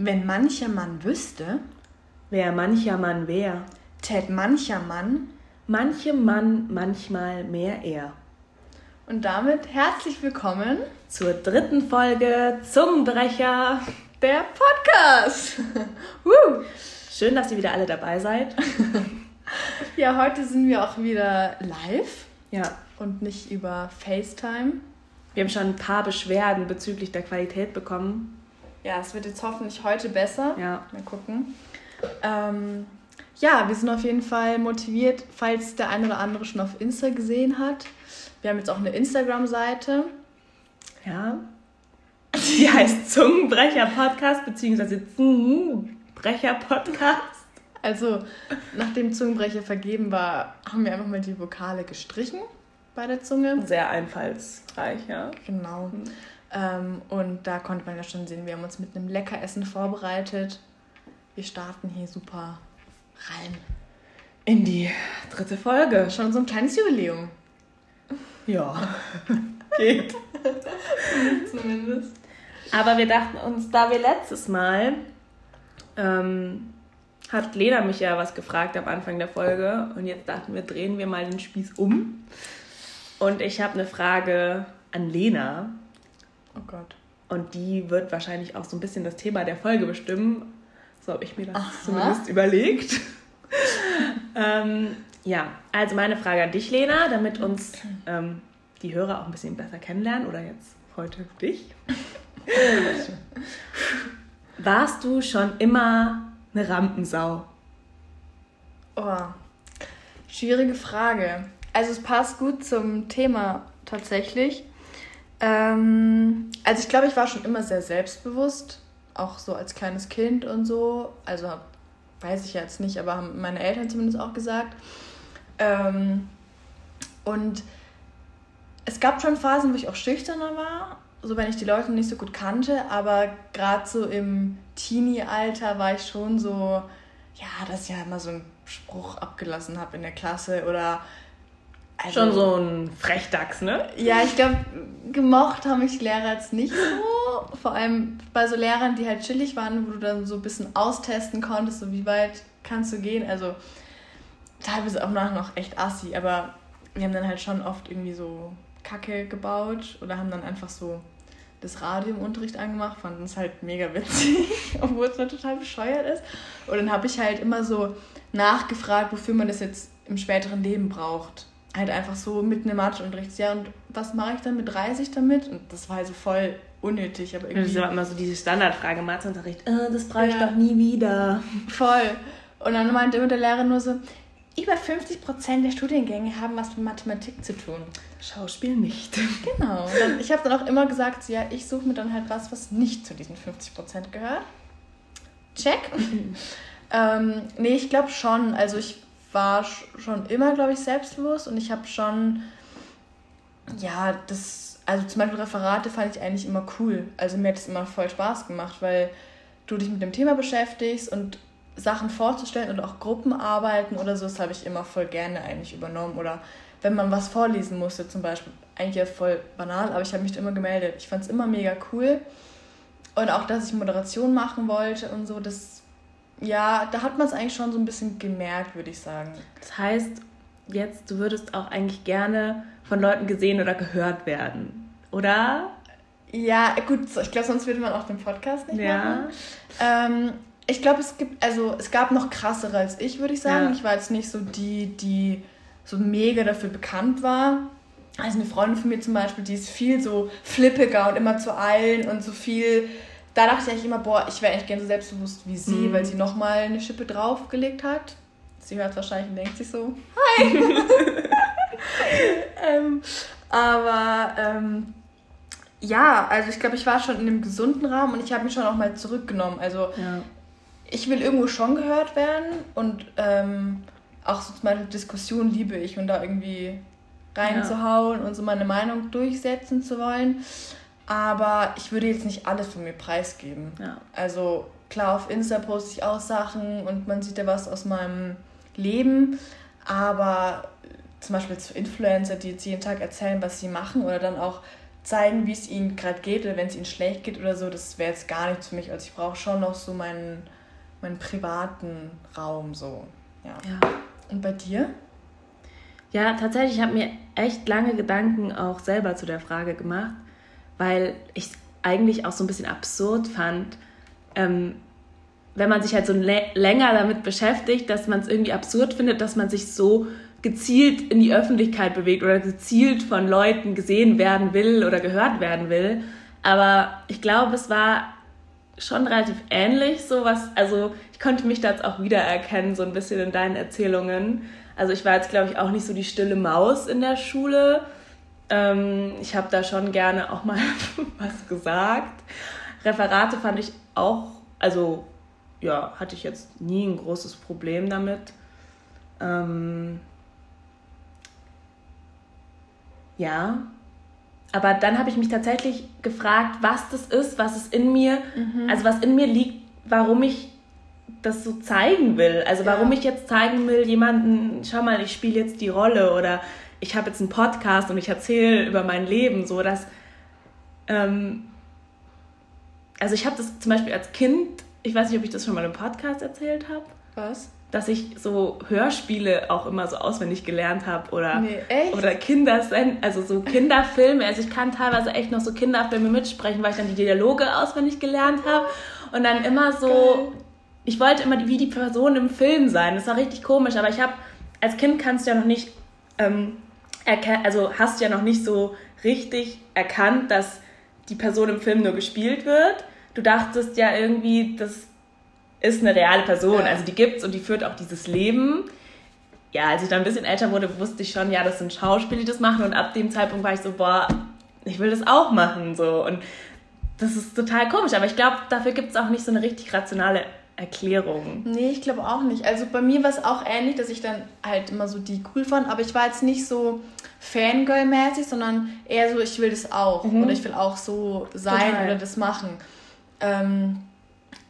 Wenn mancher Mann wüsste, wer mancher Mann wär, tät mancher Mann, manchem Mann manchmal mehr er. Und damit herzlich willkommen zur dritten Folge Zungenbrecher, der Podcast. Schön, dass ihr wieder alle dabei seid. ja, heute sind wir auch wieder live. Ja. Und nicht über FaceTime. Wir haben schon ein paar Beschwerden bezüglich der Qualität bekommen. Ja, es wird jetzt hoffentlich heute besser. Ja. Mal gucken. Ähm, ja, wir sind auf jeden Fall motiviert, falls der eine oder andere schon auf Insta gesehen hat. Wir haben jetzt auch eine Instagram-Seite. Ja. Die heißt Zungenbrecher Podcast, beziehungsweise Zungenbrecher Podcast. Also, nachdem Zungenbrecher vergeben war, haben wir einfach mal die Vokale gestrichen bei der Zunge. Sehr einfallsreich, ja. Genau. Ähm, und da konnte man ja schon sehen, wir haben uns mit einem Leckeressen vorbereitet. Wir starten hier super rein. In die dritte Folge. Schon so ein kleines Jubiläum. Ja, geht. Zumindest. Aber wir dachten uns, da wir letztes Mal ähm, hat Lena mich ja was gefragt am Anfang der Folge und jetzt dachten wir, drehen wir mal den Spieß um. Und ich habe eine Frage an Lena. Oh Gott. Und die wird wahrscheinlich auch so ein bisschen das Thema der Folge bestimmen. So habe ich mir das Aha. zumindest überlegt. ähm, ja, also meine Frage an dich, Lena, damit uns ähm, die Hörer auch ein bisschen besser kennenlernen oder jetzt heute dich. Warst du schon immer eine Rampensau? Oh, schwierige Frage. Also es passt gut zum Thema tatsächlich. Ähm, also ich glaube, ich war schon immer sehr selbstbewusst, auch so als kleines Kind und so. Also weiß ich jetzt nicht, aber haben meine Eltern zumindest auch gesagt. Ähm, und es gab schon Phasen, wo ich auch schüchterner war, so wenn ich die Leute nicht so gut kannte, aber gerade so im Teenie-Alter war ich schon so, ja, dass ich ja immer so einen Spruch abgelassen habe in der Klasse oder also, Schon so ein Frechdachs, ne? Ja, ich glaube, gemocht haben mich die Lehrer jetzt nicht so. Vor allem bei so Lehrern, die halt chillig waren, wo du dann so ein bisschen austesten konntest, so wie weit kannst du gehen. Also teilweise auch nachher noch echt assi, aber wir haben dann halt schon oft irgendwie so Kacke gebaut oder haben dann einfach so das Radio im Unterricht angemacht, fanden es halt mega witzig, obwohl es dann total bescheuert ist. Und dann habe ich halt immer so nachgefragt, wofür man das jetzt im späteren Leben braucht halt einfach so mitten im Matheunterricht. Ja, und was mache ich dann mit 30 damit? Und das war halt so voll unnötig. Aber irgendwie... Das ist immer so diese Standardfrage im Matheunterricht. Äh, das brauche ich ja. doch nie wieder. Voll. Und dann meinte immer der Lehrer nur so, über 50% der Studiengänge haben was mit Mathematik zu tun. Schauspiel nicht. Genau. Dann, ich habe dann auch immer gesagt, ja, ich suche mir dann halt was, was nicht zu diesen 50% gehört. Check. ähm, nee, ich glaube schon. Also ich war schon immer, glaube ich, selbstbewusst und ich habe schon, ja, das, also zum Beispiel Referate fand ich eigentlich immer cool. Also mir hat es immer voll Spaß gemacht, weil du dich mit dem Thema beschäftigst und Sachen vorzustellen und auch Gruppenarbeiten oder so, das habe ich immer voll gerne eigentlich übernommen. Oder wenn man was vorlesen musste, zum Beispiel, eigentlich ja voll banal, aber ich habe mich immer gemeldet. Ich fand es immer mega cool. Und auch, dass ich Moderation machen wollte und so, das ja, da hat man es eigentlich schon so ein bisschen gemerkt, würde ich sagen. Das heißt, jetzt, du würdest auch eigentlich gerne von Leuten gesehen oder gehört werden, oder? Ja, gut, ich glaube, sonst würde man auch den Podcast nicht ja. machen. Ähm, ich glaube, es gibt, also es gab noch krassere als ich, würde ich sagen. Ja. Ich war jetzt nicht so die, die so mega dafür bekannt war. Also eine Freundin von mir zum Beispiel, die ist viel so flippiger und immer zu allen und so viel da dachte ich eigentlich immer, boah, ich wäre eigentlich gerne so selbstbewusst wie sie, mhm. weil sie nochmal eine Schippe draufgelegt hat. Sie hört es wahrscheinlich und denkt sich so, hi! ähm, aber ähm, ja, also ich glaube, ich war schon in einem gesunden Rahmen und ich habe mich schon auch mal zurückgenommen. Also ja. ich will irgendwo schon gehört werden und ähm, auch so zum Beispiel Diskussionen liebe ich und da irgendwie reinzuhauen ja. und so meine Meinung durchsetzen zu wollen. Aber ich würde jetzt nicht alles von mir preisgeben. Ja. Also klar, auf Insta poste ich auch Sachen und man sieht ja was aus meinem Leben. Aber zum Beispiel zu Influencer, die jetzt jeden Tag erzählen, was sie machen oder dann auch zeigen, wie es ihnen gerade geht oder wenn es ihnen schlecht geht oder so, das wäre jetzt gar nichts für mich. Also ich brauche schon noch so meinen, meinen privaten Raum so. Ja. ja. Und bei dir? Ja, tatsächlich, ich habe mir echt lange Gedanken auch selber zu der Frage gemacht, weil ich es eigentlich auch so ein bisschen absurd fand, ähm, wenn man sich halt so länger damit beschäftigt, dass man es irgendwie absurd findet, dass man sich so gezielt in die Öffentlichkeit bewegt oder gezielt von Leuten gesehen werden will oder gehört werden will. Aber ich glaube, es war schon relativ ähnlich, so was, also ich konnte mich da jetzt auch wiedererkennen, so ein bisschen in deinen Erzählungen. Also ich war jetzt, glaube ich, auch nicht so die stille Maus in der Schule. Ähm, ich habe da schon gerne auch mal was gesagt. Referate fand ich auch, also ja, hatte ich jetzt nie ein großes Problem damit. Ähm, ja. Aber dann habe ich mich tatsächlich gefragt, was das ist, was es in mir, mhm. also was in mir liegt, warum ich das so zeigen will. Also warum ja. ich jetzt zeigen will, jemanden, schau mal, ich spiele jetzt die Rolle oder ich habe jetzt einen Podcast und ich erzähle über mein Leben, so dass ähm, also ich habe das zum Beispiel als Kind, ich weiß nicht, ob ich das schon mal im Podcast erzählt habe. Was? dass ich so Hörspiele auch immer so auswendig gelernt habe oder nee, oder Kindersend also so Kinderfilme also ich kann teilweise echt noch so Kinderfilme mitsprechen weil ich dann die Dialoge auswendig gelernt habe und dann immer so Geil. ich wollte immer wie die Person im Film sein das war richtig komisch aber ich habe als Kind kannst du ja noch nicht ähm, also hast du ja noch nicht so richtig erkannt dass die Person im Film nur gespielt wird. Du dachtest ja irgendwie dass ist eine reale Person, ja. also die gibt's und die führt auch dieses Leben. Ja, als ich dann ein bisschen älter wurde, wusste ich schon, ja, das sind Schauspieler, die das machen. Und ab dem Zeitpunkt war ich so, boah, ich will das auch machen, so. Und das ist total komisch, aber ich glaube, dafür gibt es auch nicht so eine richtig rationale Erklärung. Nee, ich glaube auch nicht. Also bei mir war es auch ähnlich, dass ich dann halt immer so die cool fand, aber ich war jetzt nicht so Fangirl-mäßig, sondern eher so, ich will das auch mhm. oder ich will auch so sein Total. oder das machen. Ähm,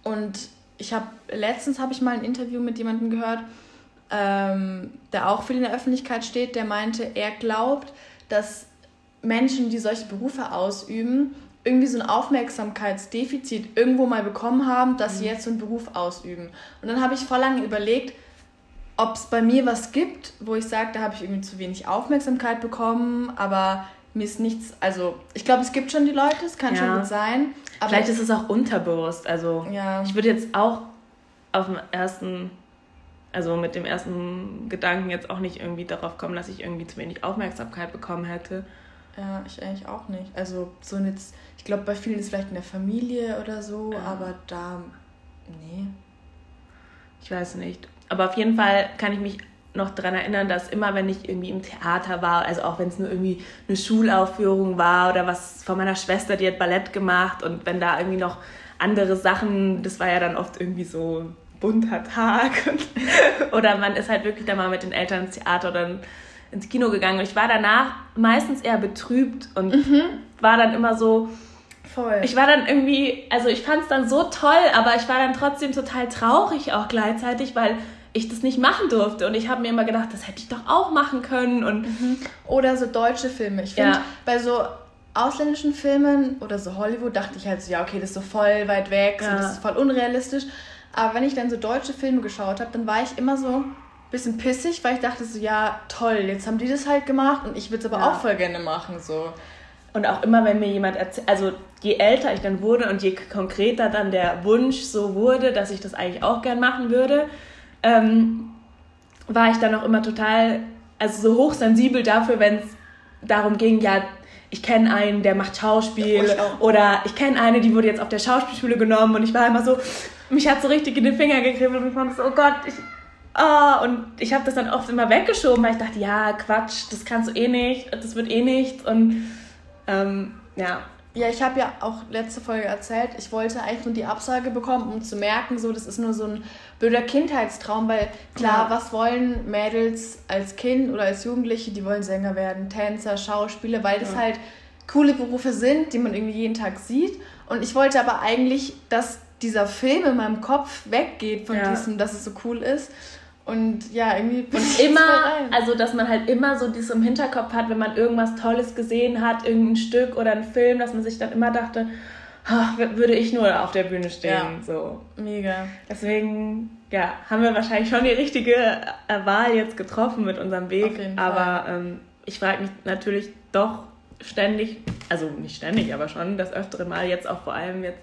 und ich habe letztens habe ich mal ein Interview mit jemandem gehört, ähm, der auch viel in der Öffentlichkeit steht, der meinte, er glaubt, dass Menschen, die solche Berufe ausüben, irgendwie so ein Aufmerksamkeitsdefizit irgendwo mal bekommen haben, dass mhm. sie jetzt so einen Beruf ausüben. Und dann habe ich vor lange überlegt, ob es bei mir was gibt, wo ich sage, da habe ich irgendwie zu wenig Aufmerksamkeit bekommen, aber mir ist nichts, also ich glaube, es gibt schon die Leute, es kann ja. schon gut sein. Vielleicht ist es auch unterbewusst. Also ja. ich würde jetzt auch auf dem ersten, also mit dem ersten Gedanken jetzt auch nicht irgendwie darauf kommen, dass ich irgendwie zu wenig Aufmerksamkeit bekommen hätte. Ja, ich eigentlich auch nicht. Also so jetzt, ich glaube, bei vielen ist es vielleicht in der Familie oder so, ja. aber da, nee. Ich weiß nicht. Aber auf jeden Fall kann ich mich noch daran erinnern, dass immer, wenn ich irgendwie im Theater war, also auch wenn es nur irgendwie eine Schulaufführung war oder was von meiner Schwester, die hat Ballett gemacht und wenn da irgendwie noch andere Sachen, das war ja dann oft irgendwie so bunter Tag oder man ist halt wirklich da mal mit den Eltern ins Theater oder ins Kino gegangen und ich war danach meistens eher betrübt und mhm. war dann immer so, Voll. Ich war dann irgendwie, also ich fand es dann so toll, aber ich war dann trotzdem total traurig auch gleichzeitig, weil ich das nicht machen durfte. Und ich habe mir immer gedacht, das hätte ich doch auch machen können. Und mhm. Oder so deutsche Filme. Ich finde, ja. bei so ausländischen Filmen oder so Hollywood dachte ich halt so, ja, okay, das ist so voll weit weg, ja. so, das ist voll unrealistisch. Aber wenn ich dann so deutsche Filme geschaut habe, dann war ich immer so bisschen pissig, weil ich dachte so, ja, toll, jetzt haben die das halt gemacht und ich würde es aber ja. auch voll gerne machen. So. Und auch immer, wenn mir jemand erzählt, also je älter ich dann wurde und je konkreter dann der Wunsch so wurde, dass ich das eigentlich auch gern machen würde, ähm, war ich dann auch immer total, also so hochsensibel dafür, wenn es darum ging, ja, ich kenne einen, der macht Schauspiel ja, ich oder ich kenne eine, die wurde jetzt auf der Schauspielschule genommen und ich war immer so, mich hat so richtig in den Finger gekribbelt und ich fand so, oh Gott, ich, oh, und ich habe das dann oft immer weggeschoben, weil ich dachte, ja, Quatsch, das kannst du eh nicht, das wird eh nichts und ähm, ja, ja, ich habe ja auch letzte Folge erzählt, ich wollte eigentlich nur die Absage bekommen, um zu merken, so, das ist nur so ein blöder Kindheitstraum, weil klar, ja. was wollen Mädels als Kind oder als Jugendliche, die wollen Sänger werden, Tänzer, Schauspieler, weil das ja. halt coole Berufe sind, die man irgendwie jeden Tag sieht. Und ich wollte aber eigentlich, dass dieser Film in meinem Kopf weggeht von ja. diesem, dass es so cool ist. Und ja, irgendwie. Und immer, also dass man halt immer so das im Hinterkopf hat, wenn man irgendwas Tolles gesehen hat, irgendein Stück oder ein Film, dass man sich dann immer dachte, ach, würde ich nur auf der Bühne stehen. Ja. So. Mega. Deswegen, ja, haben wir wahrscheinlich schon die richtige äh, Wahl jetzt getroffen mit unserem Weg. Auf jeden aber ähm, ich frage mich natürlich doch ständig, also nicht ständig, aber schon das öftere Mal jetzt auch vor allem jetzt,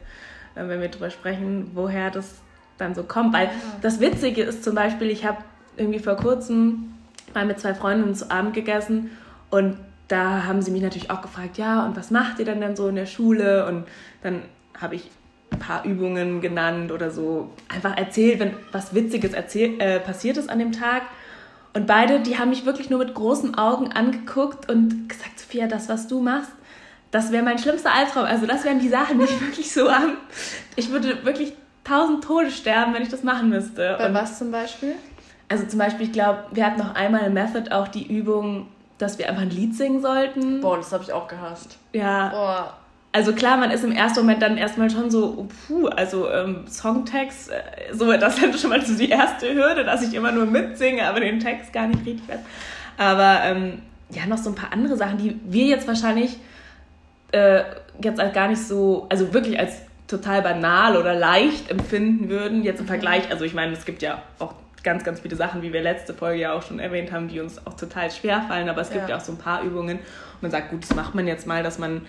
äh, wenn wir drüber sprechen, woher das dann so kommt. Weil das Witzige ist zum Beispiel, ich habe irgendwie vor kurzem mal mit zwei Freundinnen zu Abend gegessen und da haben sie mich natürlich auch gefragt, ja, und was macht ihr denn dann so in der Schule? Und dann habe ich ein paar Übungen genannt oder so einfach erzählt, wenn was Witziges erzähl äh, passiert ist an dem Tag. Und beide, die haben mich wirklich nur mit großen Augen angeguckt und gesagt, Sophia, das, was du machst, das wäre mein schlimmster Albtraum. Also das wären die Sachen, die ich wirklich so am... Ich würde wirklich tausend Tode sterben, wenn ich das machen müsste. Bei und was zum Beispiel? Also zum Beispiel, ich glaube, wir hatten noch einmal in Method auch die Übung, dass wir einfach ein Lied singen sollten. Boah, das habe ich auch gehasst. Ja. Boah. Also klar, man ist im ersten Moment dann erstmal schon so, oh, puh, also ähm, Songtext, äh, so, das ist schon mal so die erste Hürde, dass ich immer nur mitsinge, aber den Text gar nicht richtig weiß. Aber ähm, ja, noch so ein paar andere Sachen, die wir jetzt wahrscheinlich äh, jetzt als gar nicht so, also wirklich als total banal oder leicht empfinden würden, jetzt im. Vergleich, also ich meine, es gibt ja auch ganz, ganz viele Sachen, wie wir letzte Folge ja auch schon erwähnt haben, die uns auch total schwer fallen, aber es gibt ja, ja auch so ein paar Übungen, wo man sagt, gut, das macht man jetzt mal, dass man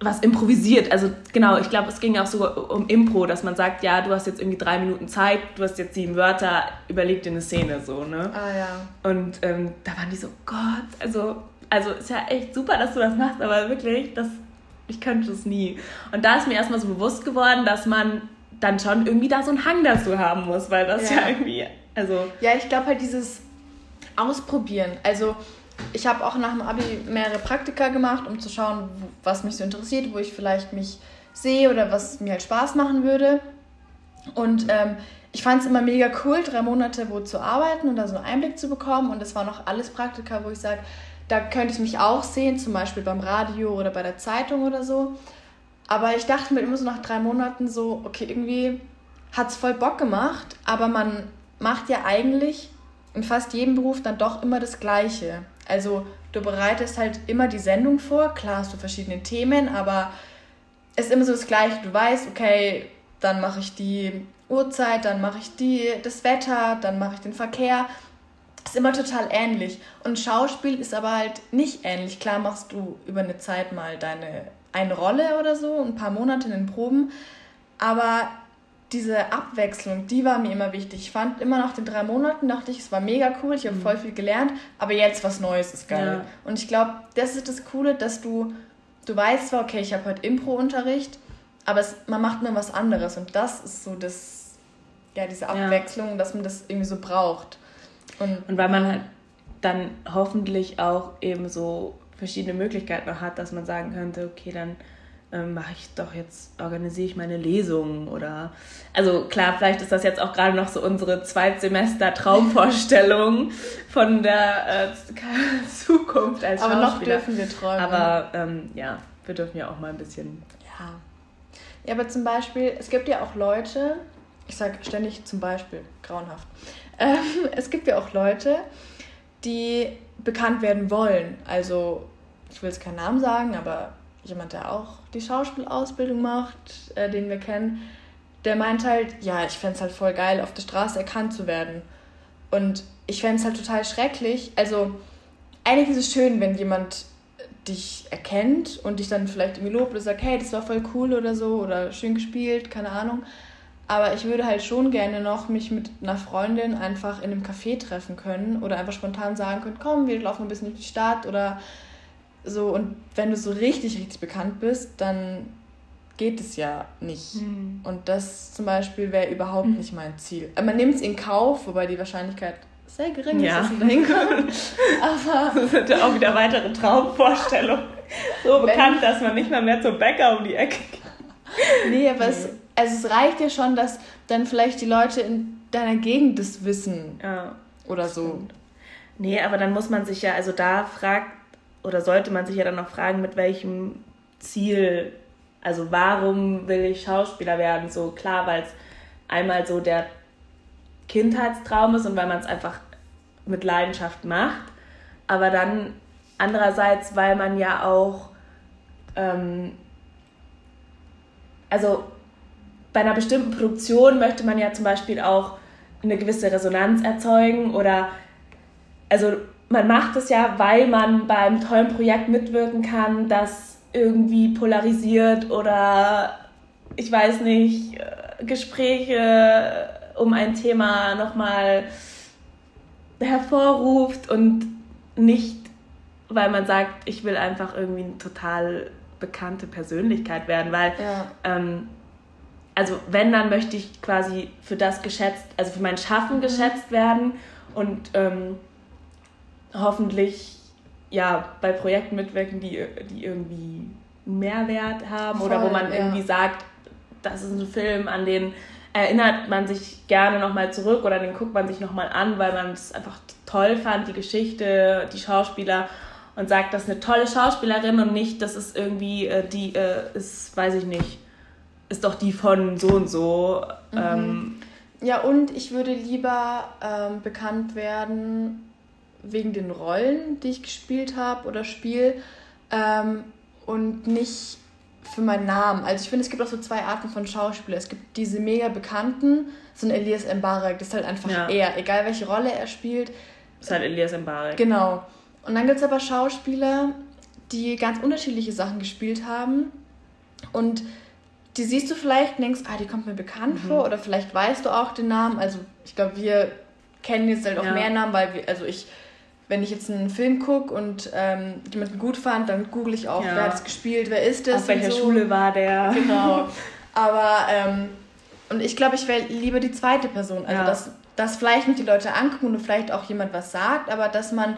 was improvisiert. Also genau, ich glaube, es ging auch so um Impro, dass man sagt, ja, du hast jetzt irgendwie drei Minuten Zeit, du hast jetzt sieben Wörter, überleg dir eine Szene so, ne? Ah ja. Und ähm, da waren die so, Gott, also, also ist ja echt super, dass du das machst, aber wirklich, das ich könnte es nie. Und da ist mir erstmal so bewusst geworden, dass man dann schon irgendwie da so einen Hang dazu haben muss, weil das ja, ja irgendwie, also... Ja, ich glaube halt dieses Ausprobieren, also ich habe auch nach dem Abi mehrere Praktika gemacht, um zu schauen, was mich so interessiert, wo ich vielleicht mich sehe oder was mir halt Spaß machen würde. Und ähm, ich fand es immer mega cool, drei Monate wo zu arbeiten und da so einen Einblick zu bekommen. Und es waren auch alles Praktika, wo ich sage, da könnte ich mich auch sehen, zum Beispiel beim Radio oder bei der Zeitung oder so. Aber ich dachte mir immer so nach drei Monaten so, okay, irgendwie hat es voll Bock gemacht, aber man macht ja eigentlich in fast jedem Beruf dann doch immer das Gleiche. Also du bereitest halt immer die Sendung vor, klar hast du verschiedene Themen, aber es ist immer so das Gleiche. Du weißt, okay, dann mache ich die Uhrzeit, dann mache ich die, das Wetter, dann mache ich den Verkehr ist immer total ähnlich. Und Schauspiel ist aber halt nicht ähnlich. Klar machst du über eine Zeit mal deine eine Rolle oder so, ein paar Monate in den Proben, aber diese Abwechslung, die war mir immer wichtig. Ich fand immer nach den drei Monaten, dachte ich, es war mega cool, ich habe mhm. voll viel gelernt, aber jetzt was Neues ist geil. Ja. Und ich glaube, das ist das Coole, dass du, du weißt zwar, okay, ich habe heute Impro-Unterricht, aber es, man macht nur was anderes und das ist so das, ja, diese Abwechslung, ja. dass man das irgendwie so braucht. Und, und weil man halt dann hoffentlich auch eben so verschiedene Möglichkeiten noch hat, dass man sagen könnte, okay, dann ähm, mache ich doch jetzt, organisiere ich meine Lesungen oder also klar, vielleicht ist das jetzt auch gerade noch so unsere Zweitsemester-Traumvorstellung von der äh, Zukunft als Aber noch dürfen wir träumen. Aber ähm, ja, wir dürfen ja auch mal ein bisschen. Ja. Ja, aber zum Beispiel, es gibt ja auch Leute, ich sage ständig zum Beispiel, grauenhaft. Ähm, es gibt ja auch Leute, die bekannt werden wollen. Also, ich will jetzt keinen Namen sagen, aber jemand, der auch die Schauspielausbildung macht, äh, den wir kennen, der meint halt, ja, ich fände es halt voll geil, auf der Straße erkannt zu werden. Und ich fände es halt total schrecklich. Also, eigentlich ist es schön, wenn jemand dich erkennt und dich dann vielleicht irgendwie lobt oder sagt, hey, das war voll cool oder so oder schön gespielt, keine Ahnung. Aber ich würde halt schon gerne noch mich mit einer Freundin einfach in einem Café treffen können oder einfach spontan sagen können, komm, wir laufen ein bisschen durch die Stadt oder so. Und wenn du so richtig, richtig bekannt bist, dann geht es ja nicht. Mhm. Und das zum Beispiel wäre überhaupt mhm. nicht mein Ziel. Äh, man nimmt es in Kauf, wobei die Wahrscheinlichkeit sehr gering ja. ist, dass man dahin kommt. Aber das sind ja auch wieder weitere Traumvorstellungen. So bekannt, dass man nicht mal mehr zum Bäcker um die Ecke geht. Nee, aber nee. es also es reicht ja schon, dass dann vielleicht die Leute in deiner Gegend das wissen. Ja. Oder so. Stimmt. Nee, aber dann muss man sich ja, also da fragt, oder sollte man sich ja dann noch fragen, mit welchem Ziel, also warum will ich Schauspieler werden? So klar, weil es einmal so der Kindheitstraum ist und weil man es einfach mit Leidenschaft macht. Aber dann andererseits, weil man ja auch, ähm, also bei einer bestimmten Produktion möchte man ja zum Beispiel auch eine gewisse Resonanz erzeugen oder also man macht es ja, weil man beim tollen Projekt mitwirken kann, das irgendwie polarisiert oder ich weiß nicht, äh, Gespräche um ein Thema nochmal hervorruft und nicht, weil man sagt, ich will einfach irgendwie eine total bekannte Persönlichkeit werden, weil ja. ähm, also wenn, dann möchte ich quasi für das geschätzt, also für mein Schaffen mhm. geschätzt werden und ähm, hoffentlich ja bei Projekten mitwirken, die, die irgendwie Mehrwert haben Voll, oder wo man ja. irgendwie sagt, das ist ein Film, an den erinnert man sich gerne nochmal zurück oder den guckt man sich nochmal an, weil man es einfach toll fand, die Geschichte, die Schauspieler und sagt, das ist eine tolle Schauspielerin und nicht, das ist irgendwie, äh, die äh, ist, weiß ich nicht, ist doch die von so und so. Mhm. Ähm, ja, und ich würde lieber ähm, bekannt werden wegen den Rollen, die ich gespielt habe oder spiele ähm, und nicht für meinen Namen. Also ich finde, es gibt auch so zwei Arten von Schauspielern. Es gibt diese mega bekannten, so ein Elias Mbarek, das ist halt einfach ja. er, egal welche Rolle er spielt. Das ist halt Elias Mbarek. Genau. Und dann gibt es aber Schauspieler, die ganz unterschiedliche Sachen gespielt haben und die siehst du vielleicht und denkst, ah, die kommt mir bekannt mhm. vor oder vielleicht weißt du auch den Namen. Also ich glaube, wir kennen jetzt halt auch ja. mehr Namen, weil wir, also ich wenn ich jetzt einen Film gucke und ähm, jemanden gut fand, dann google ich auch, ja. wer hat es gespielt, wer ist es. Auf welcher so. Schule war der? Genau. Aber, ähm, und ich glaube, ich wäre lieber die zweite Person. Also, ja. dass, dass vielleicht mich die Leute angucken und vielleicht auch jemand was sagt, aber dass man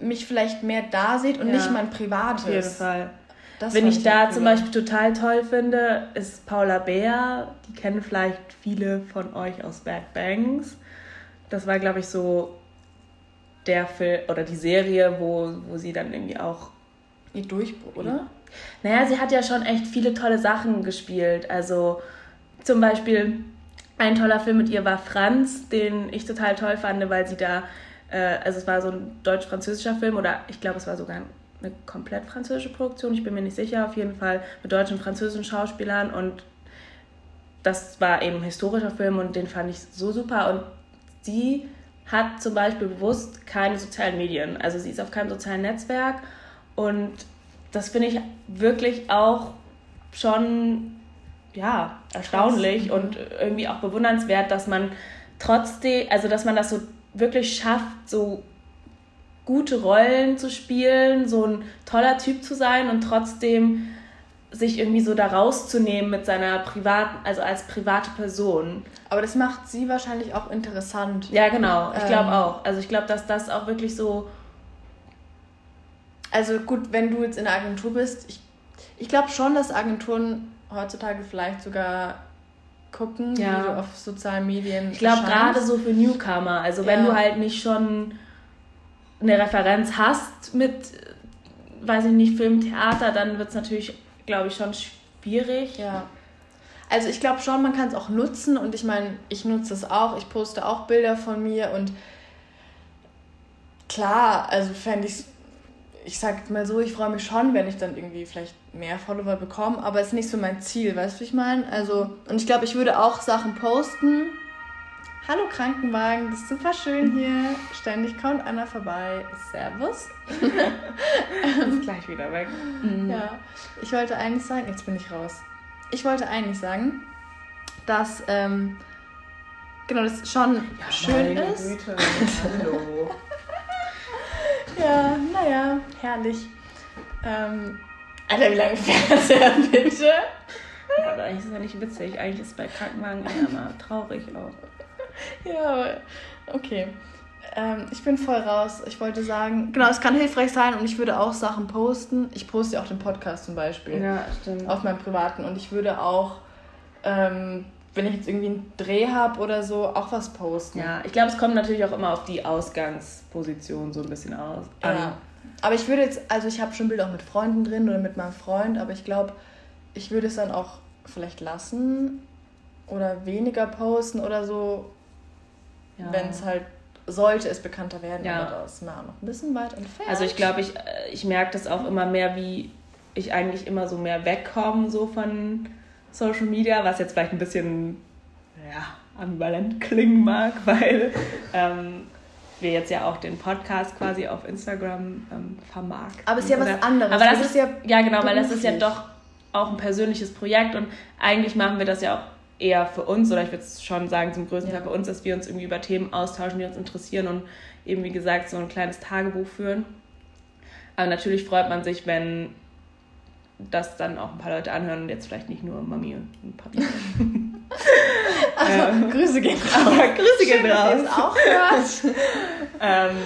mich vielleicht mehr da sieht und nicht mein Privates. Auf jeden Fall. Das Wenn ich da zum Beispiel total toll finde, ist Paula Bär. Die kennen vielleicht viele von euch aus Bad Bangs. Das war, glaube ich, so der Film oder die Serie, wo, wo sie dann irgendwie auch. Ihr Durchbruch, oder? Naja, sie hat ja schon echt viele tolle Sachen gespielt. Also zum Beispiel ein toller Film mit ihr war Franz, den ich total toll fand, weil sie da, äh, also es war so ein deutsch-französischer Film oder ich glaube, es war sogar eine komplett französische Produktion, ich bin mir nicht sicher, auf jeden Fall mit deutschen und französischen Schauspielern. Und das war eben ein historischer Film und den fand ich so super. Und sie hat zum Beispiel bewusst keine sozialen Medien. Also sie ist auf keinem sozialen Netzwerk. Und das finde ich wirklich auch schon ja, erstaunlich Krass. und irgendwie auch bewundernswert, dass man trotzdem, also dass man das so wirklich schafft, so gute Rollen zu spielen, so ein toller Typ zu sein und trotzdem sich irgendwie so da rauszunehmen mit seiner privaten, also als private Person. Aber das macht sie wahrscheinlich auch interessant. Ja, genau. Ich glaube ähm, auch. Also ich glaube, dass das auch wirklich so. Also gut, wenn du jetzt in der Agentur bist, ich, ich glaube schon, dass Agenturen heutzutage vielleicht sogar gucken, ja. wie du auf sozialen Medien. Ich glaube gerade so für Newcomer. Also ja. wenn du halt nicht schon eine Referenz hast mit, weiß ich nicht, Film, Theater, dann wird es natürlich glaube ich, schon schwierig. Ja. Also ich glaube schon, man kann es auch nutzen und ich meine, ich nutze es auch, ich poste auch Bilder von mir und klar, also fände ich ich sag mal so, ich freue mich schon, wenn ich dann irgendwie vielleicht mehr Follower bekomme, aber es ist nicht so mein Ziel, weißt du, wie ich meine? Also, und ich glaube, ich würde auch Sachen posten. Hallo Krankenwagen, das ist super schön hier. Ständig kommt einer vorbei. Servus. ist gleich wieder weg. Mhm. Ja, ich wollte eigentlich sagen, jetzt bin ich raus. Ich wollte eigentlich sagen, dass ähm, genau das schon ja, schön ist. Güte. Hallo. ja, naja, herrlich. Ähm, Alter, wie lange fährt er bitte? Aber eigentlich ist es ja nicht witzig. Eigentlich ist es bei Krankenwagen eher mal traurig auch. Ja, aber okay. Ähm, ich bin voll raus. Ich wollte sagen, genau, es kann hilfreich sein und ich würde auch Sachen posten. Ich poste ja auch den Podcast zum Beispiel. Ja, stimmt. Auf meinem privaten. Und ich würde auch, ähm, wenn ich jetzt irgendwie einen Dreh habe oder so, auch was posten. Ja, ich glaube, es kommt natürlich auch immer auf die Ausgangsposition so ein bisschen aus. Ja. Aber ich würde jetzt, also ich habe schon Bilder auch mit Freunden drin oder mit meinem Freund, aber ich glaube, ich würde es dann auch vielleicht lassen oder weniger posten oder so, ja. wenn es halt sollte es bekannter werden, ja. aber das ist noch ein bisschen weit entfernt. Also ich glaube, ich, äh, ich merke das auch immer mehr, wie ich eigentlich immer so mehr wegkomme so von Social Media, was jetzt vielleicht ein bisschen ja, ambivalent klingen mag, weil ähm, wir jetzt ja auch den Podcast quasi auf Instagram ähm, vermarkten. Aber es ist ja was anderes. Aber das, das ist ja ja genau, weil das ist ja doch auch ein persönliches Projekt und eigentlich machen wir das ja auch eher für uns oder ich würde schon sagen zum größten Teil ja. für uns, dass wir uns irgendwie über Themen austauschen, die uns interessieren und eben wie gesagt so ein kleines Tagebuch führen. Aber natürlich freut man sich, wenn das dann auch ein paar Leute anhören und jetzt vielleicht nicht nur Mami und Papi. also, ähm, Grüße gehen raus. Aber Grüße gehen Schön, raus. Dass auch hört. ähm,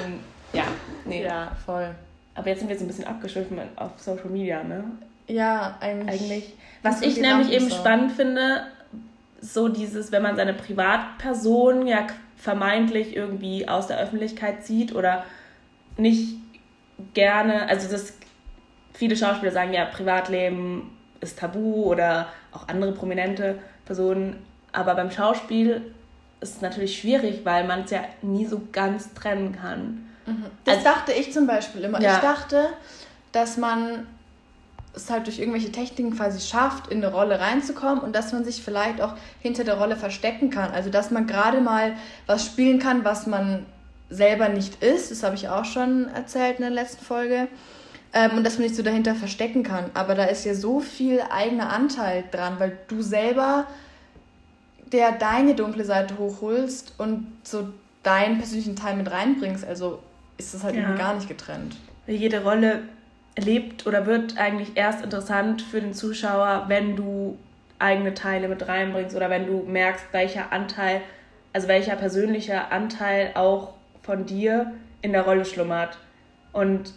ja, nee. Ja, voll. Aber jetzt sind wir so ein bisschen abgeschwiffen auf Social Media, ne? Ja, eigentlich. eigentlich. Was ich nämlich eben so. spannend finde, so dieses, wenn man seine Privatperson ja vermeintlich irgendwie aus der Öffentlichkeit sieht oder nicht gerne, also das viele Schauspieler sagen ja, Privatleben ist tabu oder auch andere prominente Personen. Aber beim Schauspiel ist es natürlich schwierig, weil man es ja nie so ganz trennen kann. Mhm. Das also, dachte ich zum Beispiel immer. Ja. Ich dachte, dass man es halt durch irgendwelche Techniken quasi schafft, in eine Rolle reinzukommen und dass man sich vielleicht auch hinter der Rolle verstecken kann. Also dass man gerade mal was spielen kann, was man selber nicht ist. Das habe ich auch schon erzählt in der letzten Folge. Ähm, und dass man sich so dahinter verstecken kann. Aber da ist ja so viel eigener Anteil dran, weil du selber der deine dunkle Seite hochholst und so deinen persönlichen Teil mit reinbringst. Also ist das halt ja. gar nicht getrennt. Jede Rolle lebt oder wird eigentlich erst interessant für den Zuschauer, wenn du eigene Teile mit reinbringst oder wenn du merkst, welcher Anteil, also welcher persönlicher Anteil auch von dir in der Rolle schlummert. Und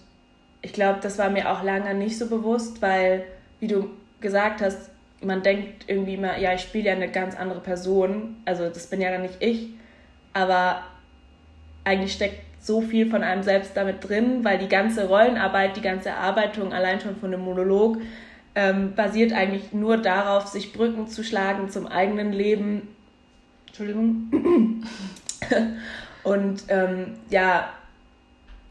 ich glaube, das war mir auch lange nicht so bewusst, weil, wie du gesagt hast, man denkt irgendwie immer, ja, ich spiele ja eine ganz andere Person, also das bin ja dann nicht ich, aber eigentlich steckt so viel von einem selbst damit drin, weil die ganze Rollenarbeit, die ganze Erarbeitung allein schon von dem Monolog ähm, basiert eigentlich nur darauf, sich Brücken zu schlagen zum eigenen Leben. Entschuldigung. Und ähm, ja,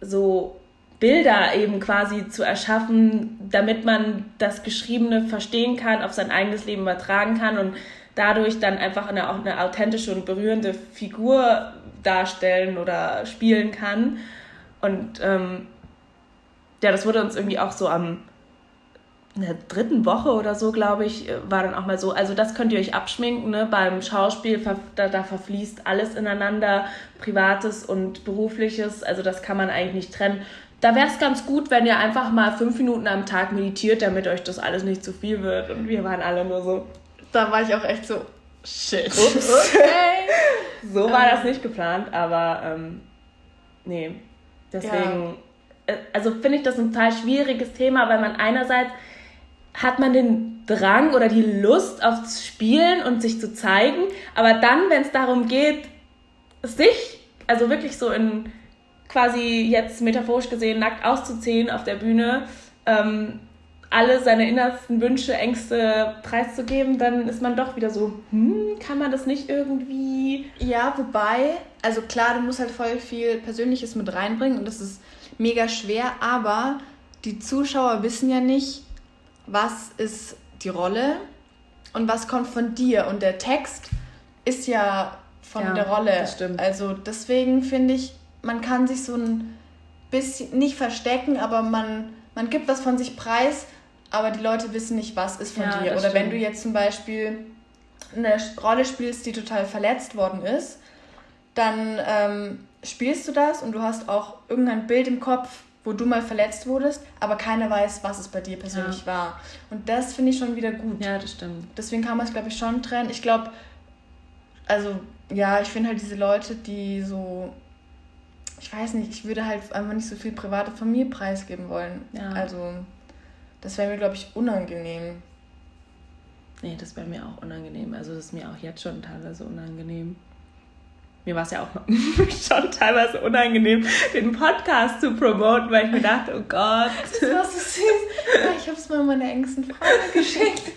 so Bilder eben quasi zu erschaffen, damit man das Geschriebene verstehen kann, auf sein eigenes Leben übertragen kann und dadurch dann einfach eine, auch eine authentische und berührende Figur darstellen oder spielen kann. Und ähm, ja, das wurde uns irgendwie auch so am in der dritten Woche oder so, glaube ich, war dann auch mal so, also das könnt ihr euch abschminken, ne? beim Schauspiel, da, da verfließt alles ineinander, privates und berufliches, also das kann man eigentlich nicht trennen da wäre es ganz gut, wenn ihr einfach mal fünf Minuten am Tag meditiert, damit euch das alles nicht zu viel wird. Und wir waren alle nur so. Da war ich auch echt so, shit. Ups. Okay. so war das nicht geplant, aber ähm, nee. Deswegen, ja. Äh, also finde ich das ein total schwieriges Thema, weil man einerseits hat man den Drang oder die Lust aufs Spielen und sich zu zeigen, aber dann, wenn es darum geht, sich, also wirklich so in quasi jetzt metaphorisch gesehen nackt auszuziehen auf der Bühne, ähm, alle seine innersten Wünsche, Ängste preiszugeben, dann ist man doch wieder so, hm, kann man das nicht irgendwie. Ja, wobei, also klar, du musst halt voll viel Persönliches mit reinbringen und das ist mega schwer, aber die Zuschauer wissen ja nicht, was ist die Rolle und was kommt von dir. Und der Text ist ja von ja, der Rolle. Das stimmt. Also deswegen finde ich, man kann sich so ein bisschen nicht verstecken, aber man, man gibt was von sich preis, aber die Leute wissen nicht, was ist von ja, dir. Oder stimmt. wenn du jetzt zum Beispiel eine Rolle spielst, die total verletzt worden ist, dann ähm, spielst du das und du hast auch irgendein Bild im Kopf, wo du mal verletzt wurdest, aber keiner weiß, was es bei dir persönlich ja. war. Und das finde ich schon wieder gut. Ja, das stimmt. Deswegen kann man es, glaube ich, schon trennen. Ich glaube, also ja, ich finde halt diese Leute, die so ich weiß nicht, ich würde halt einfach nicht so viel private von mir preisgeben wollen. Ja. Also, das wäre mir, glaube ich, unangenehm. Nee, das wäre mir auch unangenehm. Also, das ist mir auch jetzt schon teilweise unangenehm. Mir war es ja auch schon teilweise unangenehm, den Podcast zu promoten, weil ich mir dachte, oh Gott. Das war so süß. Ja, ich habe es mal meiner engsten Freunde geschickt.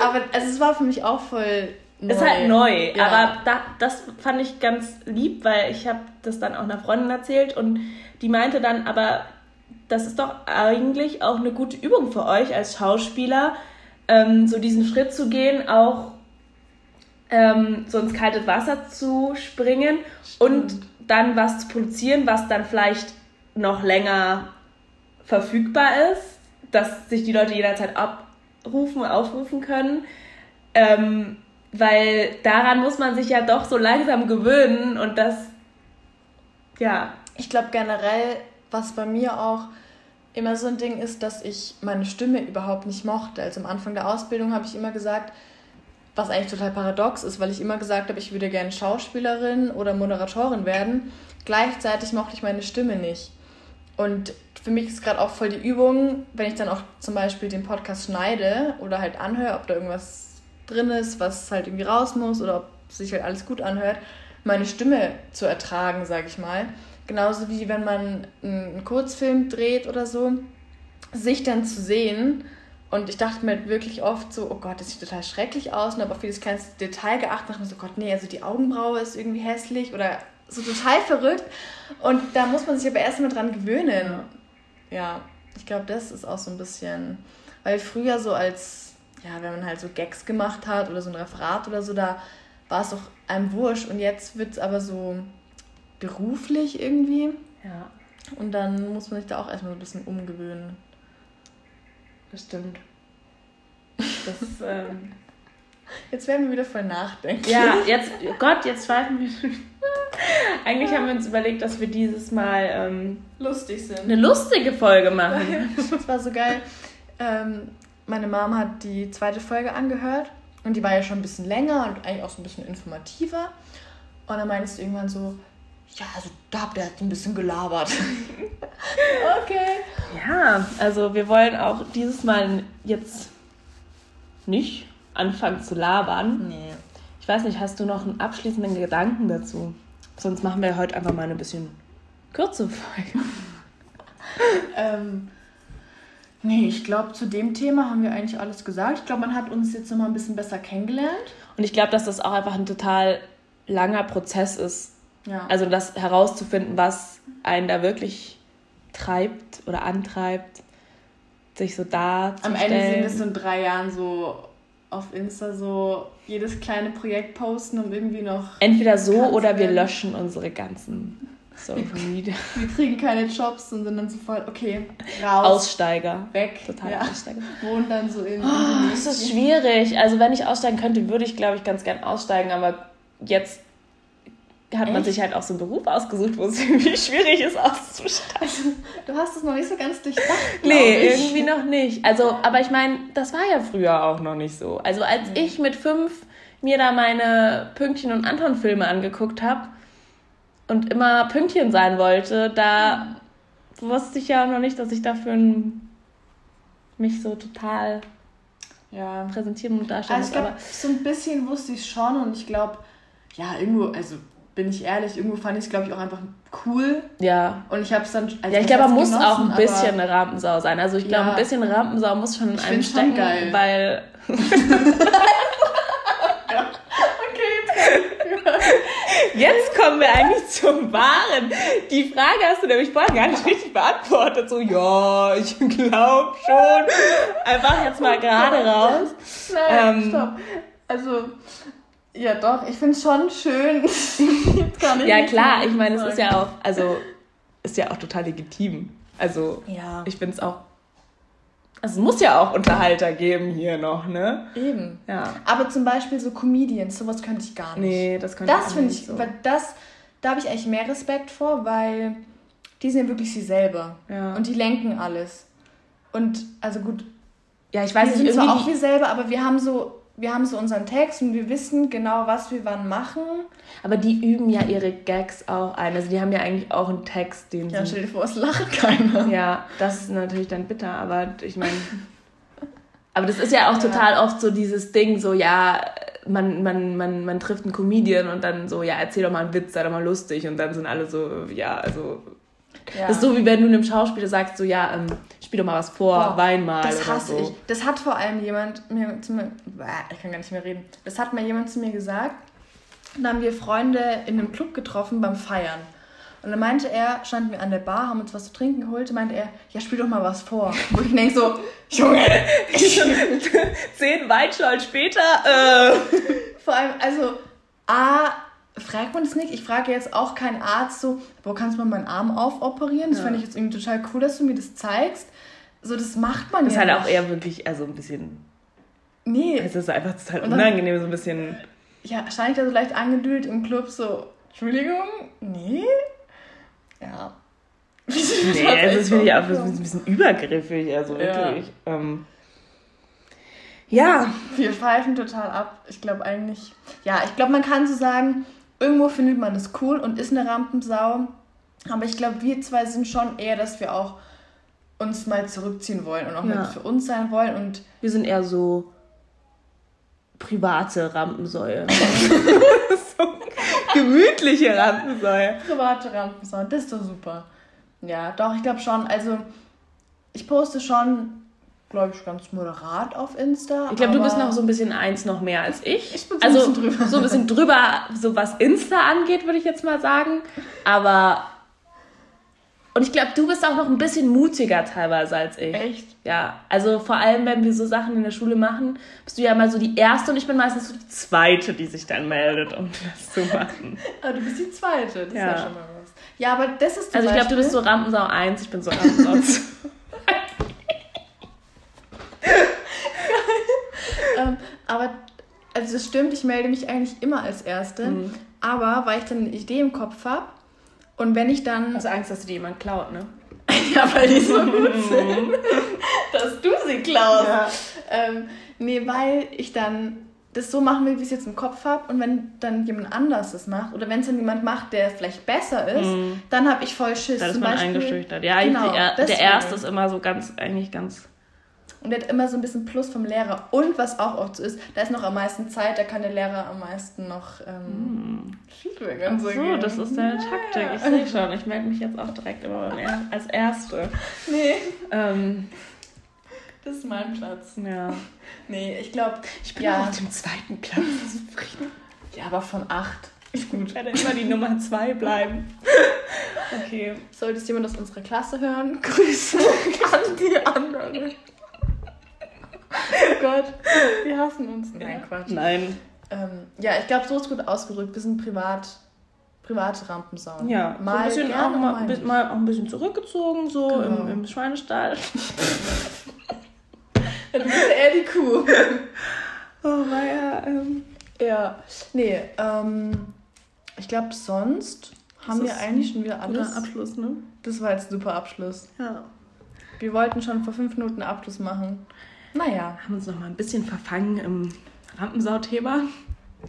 Aber also, es war für mich auch voll neu. Ist halt neu, ja. aber da, das fand ich ganz lieb, weil ich habe das dann auch einer Freundin erzählt und die meinte dann, aber das ist doch eigentlich auch eine gute Übung für euch als Schauspieler, ähm, so diesen Schritt zu gehen, auch ähm, so ins kalte Wasser zu springen Stimmt. und dann was zu produzieren, was dann vielleicht noch länger verfügbar ist, dass sich die Leute jederzeit abrufen, aufrufen können. Ähm, weil daran muss man sich ja doch so langsam gewöhnen und das, ja. Ich glaube generell, was bei mir auch immer so ein Ding ist, dass ich meine Stimme überhaupt nicht mochte. Also am Anfang der Ausbildung habe ich immer gesagt, was eigentlich total paradox ist, weil ich immer gesagt habe, ich würde gerne Schauspielerin oder Moderatorin werden. Gleichzeitig mochte ich meine Stimme nicht. Und für mich ist gerade auch voll die Übung, wenn ich dann auch zum Beispiel den Podcast schneide oder halt anhöre, ob da irgendwas drin ist, was halt irgendwie raus muss oder ob sich halt alles gut anhört, meine Stimme zu ertragen, sage ich mal. Genauso wie wenn man einen Kurzfilm dreht oder so, sich dann zu sehen. Und ich dachte mir wirklich oft so, oh Gott, das sieht total schrecklich aus und habe auf jedes kleinste Detail geachtet und dachte mir so, Gott, nee, also die Augenbraue ist irgendwie hässlich oder so total verrückt. Und da muss man sich aber erstmal dran gewöhnen. Ja, ja ich glaube, das ist auch so ein bisschen, weil früher so als, ja, wenn man halt so Gags gemacht hat oder so ein Referat oder so, da war es doch einem wurscht. Und jetzt wird es aber so beruflich irgendwie. Ja. Und dann muss man sich da auch erstmal so ein bisschen umgewöhnen. Das stimmt. Das, ähm Jetzt werden wir wieder voll nachdenken. Ja, jetzt, Gott, jetzt schweifen wir. Eigentlich haben wir uns überlegt, dass wir dieses Mal ähm, lustig sind. Eine lustige Folge machen. das war so geil. Ähm, meine Mom hat die zweite Folge angehört und die war ja schon ein bisschen länger und eigentlich auch so ein bisschen informativer. Und dann meinst du irgendwann so, ja, also da habt ihr halt ein bisschen gelabert. okay. Ja, also wir wollen auch dieses Mal jetzt nicht anfangen zu labern. Nee. Ich weiß nicht, hast du noch einen abschließenden Gedanken dazu? Sonst machen wir heute einfach mal eine bisschen kürzere Folge. ähm, nee, ich glaube, zu dem Thema haben wir eigentlich alles gesagt. Ich glaube, man hat uns jetzt nochmal ein bisschen besser kennengelernt. Und ich glaube, dass das auch einfach ein total langer Prozess ist, ja. Also das herauszufinden, was einen da wirklich treibt oder antreibt, sich so da Am Ende sind wir so in drei Jahren so auf Insta so jedes kleine Projekt posten, um irgendwie noch. Entweder so oder wir löschen unsere ganzen Social Media. Wir kriegen keine Jobs und sind dann sofort, okay, raus. Aussteiger. Weg. Total ja. Aussteiger. Wohnen dann so in. Oh, das ist schwierig. Also, wenn ich aussteigen könnte, würde ich, glaube ich, ganz gern aussteigen, aber jetzt hat man sich halt auch so einen Beruf ausgesucht, wo es irgendwie schwierig ist auszusteigen. Du hast es noch nicht so ganz durchdacht. Nee, irgendwie noch nicht. Also, aber ich meine, das war ja früher auch noch nicht so. Also als mhm. ich mit fünf mir da meine Pünktchen und Anton-Filme angeguckt habe und immer Pünktchen sein wollte, da mhm. wusste ich ja noch nicht, dass ich dafür mich so total ja. präsentieren und darstellen also muss. Glaub, so ein bisschen wusste ich schon und ich glaube, ja, irgendwo, also bin ich ehrlich, irgendwo fand ich es, glaube ich, auch einfach cool. Ja. Und ich habe es dann. ja, ich glaube, man muss auch ein bisschen eine Rampensau sein. Also ich glaube, ja, ein bisschen Rampensau muss schon in einem stecken, geil. weil. Jetzt kommen wir eigentlich zum Wahren. Die Frage hast du nämlich vorhin gar nicht richtig beantwortet. So, ja, ich glaube schon. Einfach jetzt mal gerade raus. Nein, ähm, stopp. Also, ja, doch, ich finde es schon schön. ja, klar, ich meine, es ist ja auch, also, ist ja auch total legitim. Also, ja. ich finde es auch. Also, es muss ja auch Unterhalter geben hier noch, ne? Eben. Ja. Aber zum Beispiel so Comedians, sowas könnte ich gar nicht. Nee, das könnte das ich nicht. Das finde ich, weil das, da habe ich eigentlich mehr Respekt vor, weil die sind ja wirklich sie selber. Ja. Und die lenken alles. Und, also gut. Ja, ich weiß wir nicht, sind zwar auch wir selber, aber wir haben so wir haben so unseren Text und wir wissen genau, was wir wann machen. Aber die üben ja ihre Gags auch ein. Also die haben ja eigentlich auch einen Text, den Ja, stell dir vor, es lacht keiner. Ja, das ist natürlich dann bitter, aber ich meine... aber das ist ja auch ja. total oft so dieses Ding, so ja, man, man, man, man trifft einen Comedian und dann so, ja, erzähl doch mal einen Witz, sei doch mal lustig. Und dann sind alle so, ja, also Ja. Das ist so, wie wenn du einem Schauspieler sagst, so, ja, ähm, spiel doch mal was vor, Boah, wein mal. Das hasse so. ich. Das hat vor allem jemand mir zu mir, ich kann gar nicht mehr reden, das hat mir jemand zu mir gesagt, dann haben wir Freunde in einem Club getroffen beim Feiern. Und dann meinte er, standen wir an der Bar, haben uns was zu trinken geholt, meinte er, ja, spiel doch mal was vor. Wo ich denke so, Junge, zehn Weinschollen später, äh. Vor allem, also, A, fragt man das nicht. Ich frage jetzt auch keinen Arzt so, boah, kannst du mal meinen Arm aufoperieren? Das ja. fand ich jetzt irgendwie total cool, dass du mir das zeigst. So, das macht man das ja. Das ist halt auch eher wirklich, also ein bisschen. Nee. Es ist einfach total dann, unangenehm, so ein bisschen. Ja, stand ich da so leicht angedühlt im Club, so, Entschuldigung? Nee? Ja. nee, das finde ich auch ein bisschen übergriffig, also wirklich. Ja. Ähm, ja. Wir schweifen total ab. Ich glaube eigentlich, ja, ich glaube, man kann so sagen, irgendwo findet man es cool und ist eine Rampensau. Aber ich glaube, wir zwei sind schon eher, dass wir auch uns mal zurückziehen wollen und auch ja. mal für uns sein wollen. Und wir sind eher so private Rampensäue. so gemütliche Rampensäue. Private Rampensäue, das ist doch super. Ja, doch, ich glaube schon. Also, ich poste schon glaube ich, ganz moderat auf Insta. Ich glaube, du bist noch so ein bisschen eins noch mehr als ich. Ich bin so also, ein bisschen drüber. So ein bisschen drüber, so was Insta angeht, würde ich jetzt mal sagen. Aber. Und ich glaube, du bist auch noch ein bisschen mutiger teilweise als ich. Echt? Ja. Also vor allem, wenn wir so Sachen in der Schule machen, bist du ja mal so die Erste und ich bin meistens so die Zweite, die sich dann meldet, um das zu machen. aber du bist die Zweite, das ja. ist ja schon mal was. Ja, aber das ist Also ich glaube, du bist so Rampensau 1, ich bin so Rampensau 2. ähm, aber also es stimmt, ich melde mich eigentlich immer als Erste. Mhm. Aber weil ich dann eine Idee im Kopf habe und wenn ich dann. Hast du Angst, dass du die jemand klaut, ne? ja, weil die so gut sind, dass du sie klaust. Ja. Ähm, nee, weil ich dann das so machen will, wie ich es jetzt im Kopf habe. Und wenn dann jemand anders das macht, oder wenn es dann jemand macht, der vielleicht besser ist, mhm. dann habe ich voll Schiss. Da ist man Beispiel, eingeschüchtert. Ja, genau, der, der erste ist immer so ganz, eigentlich ganz und der hat immer so ein bisschen Plus vom Lehrer. Und was auch oft so ist, da ist noch am meisten Zeit, da kann der Lehrer am meisten noch ähm, mm. Feedback und so. so das ist deine Taktik. Ich sehe schon. Ich melde mich jetzt auch direkt immer als Erste. Nee. Ähm, das ist mein Platz. Ja. Nee, ich glaube. Ich bin ja. auf dem zweiten Platz. ja, aber von acht. Ist gut. Ich werde immer die Nummer zwei bleiben. Okay. Solltest jemand aus unserer Klasse hören, Grüße an die anderen. Oh Gott, wir hassen uns. Nein, Quatsch. Nein. Ähm, ja, ich glaube, so ist gut ausgedrückt. Wir sind privat, private Rampensauen. Ja, mal, so ein bisschen auch, mal, mal, mal, auch ein bisschen zurückgezogen, so genau. im, im Schweinestall. du bist ja eher die Kuh. Oh, naja. Ähm. Ja, nee, ähm, ich glaube, sonst haben wir eigentlich schon wieder alles. Abschluss, ne? Das war jetzt ein super Abschluss. Ja. Wir wollten schon vor fünf Minuten Abschluss machen. Naja. Haben uns noch mal ein bisschen verfangen im Rampensau-Thema.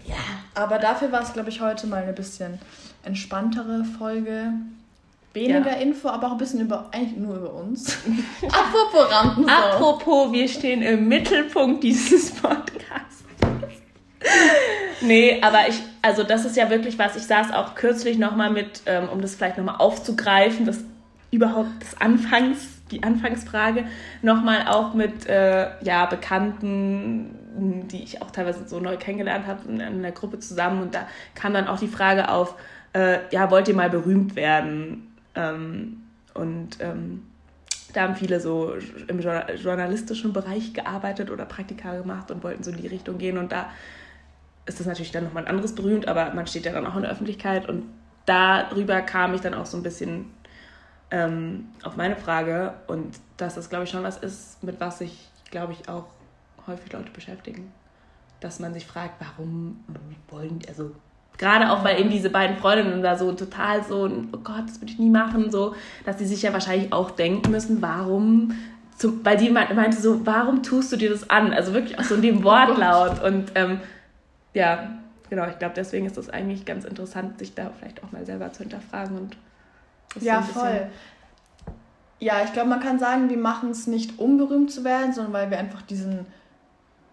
Ja. Aber dafür war es, glaube ich, heute mal eine bisschen entspanntere Folge. Weniger ja. Info, aber auch ein bisschen über, eigentlich nur über uns. Apropos Rampensau. Apropos, wir stehen im Mittelpunkt dieses Podcasts. nee, aber ich, also das ist ja wirklich was, ich saß auch kürzlich nochmal mit, ähm, um das vielleicht nochmal aufzugreifen, das überhaupt das Anfangs die Anfangsfrage nochmal auch mit äh, ja, Bekannten, die ich auch teilweise so neu kennengelernt habe, in, in der Gruppe zusammen. Und da kam dann auch die Frage auf, äh, ja, wollt ihr mal berühmt werden? Ähm, und ähm, da haben viele so im journalistischen Bereich gearbeitet oder Praktika gemacht und wollten so in die Richtung gehen. Und da ist das natürlich dann nochmal ein anderes berühmt, aber man steht ja dann auch in der Öffentlichkeit. Und darüber kam ich dann auch so ein bisschen ähm, auf meine Frage und dass das, glaube ich, schon was ist, mit was sich, glaube ich, auch häufig Leute beschäftigen. Dass man sich fragt, warum wollen, die, also gerade auch, weil eben diese beiden Freundinnen da so total so, oh Gott, das würde ich nie machen, so, dass sie sich ja wahrscheinlich auch denken müssen, warum, zum, weil die meinte so, warum tust du dir das an? Also wirklich auch so in dem oh Wortlaut. und ähm, ja, genau, ich glaube, deswegen ist das eigentlich ganz interessant, sich da vielleicht auch mal selber zu hinterfragen und ja, voll. Ja, ich glaube, man kann sagen, wir machen es nicht, um berühmt zu werden, sondern weil wir einfach diesen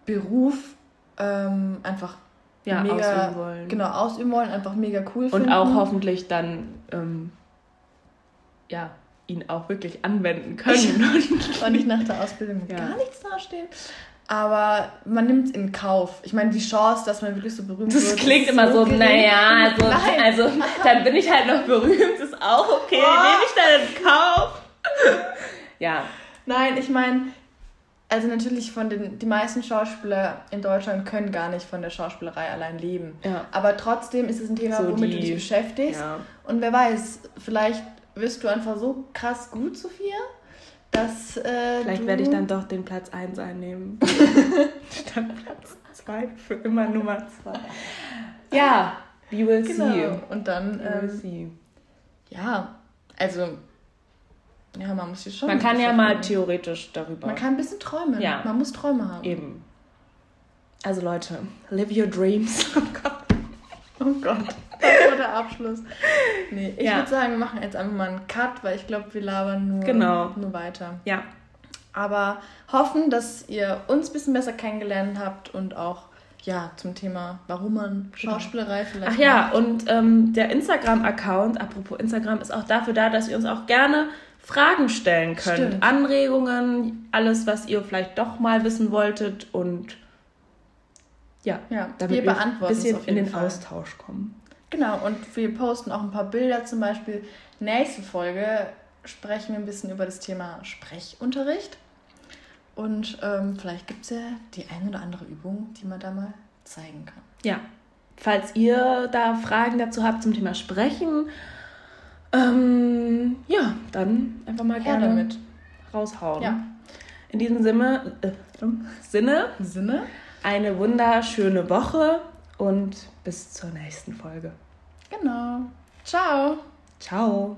Beruf ähm, einfach ja, mega, ausüben wollen. Genau, ausüben wollen, einfach mega cool finden. Und auch hoffentlich dann ähm, ja, ihn auch wirklich anwenden können. und nicht nach der Ausbildung ja. gar nichts dastehen. Aber man nimmt es in Kauf. Ich meine, die Chance, dass man wirklich so berühmt das wird. Das klingt immer so, naja, also, also dann bin ich halt noch berühmt, ist auch okay, oh. nehme ich dann in Kauf. ja. Nein, ich meine, also natürlich von den, die meisten Schauspieler in Deutschland können gar nicht von der Schauspielerei allein leben. Ja. Aber trotzdem ist es ein Thema, so womit die, du dich beschäftigst. Ja. Und wer weiß, vielleicht wirst du einfach so krass gut, Sophia, dass. Äh, Vielleicht werde ich dann doch den Platz 1 einnehmen. Statt Platz 2 für immer Nummer 2. Ja, we will genau. see. Und dann. Ähm, see. Ja, also. Ja, man muss sich schon. Man kann ja mal theoretisch darüber. Man kann ein bisschen träumen. Ja. Man muss Träume haben. Eben. Also Leute, live your dreams. Oh Gott. Oh Gott. Das war der Abschluss. Nee, ich ja. würde sagen, wir machen jetzt einfach mal einen Cut, weil ich glaube, wir labern nur, genau. nur weiter. Ja. Aber hoffen, dass ihr uns ein bisschen besser kennengelernt habt und auch ja, zum Thema, warum man genau. Schauspielerei vielleicht. Ach ja, macht. und ähm, der Instagram-Account, apropos Instagram, ist auch dafür da, dass ihr uns auch gerne Fragen stellen könnt. Stimmt. Anregungen, alles, was ihr vielleicht doch mal wissen wolltet und ja, ja damit wir beantworten ein bisschen in den Fall. Austausch kommen. Genau, und wir posten auch ein paar Bilder. Zum Beispiel nächste Folge sprechen wir ein bisschen über das Thema Sprechunterricht. Und ähm, vielleicht gibt es ja die eine oder andere Übung, die man da mal zeigen kann. Ja, falls ihr da Fragen dazu habt zum Thema Sprechen, ähm, ja, dann einfach mal Her gerne damit raushauen. Ja. In diesem Sinne, äh, Sinne, Sinne, eine wunderschöne Woche und bis zur nächsten Folge. Genau. Ciao. Ciao.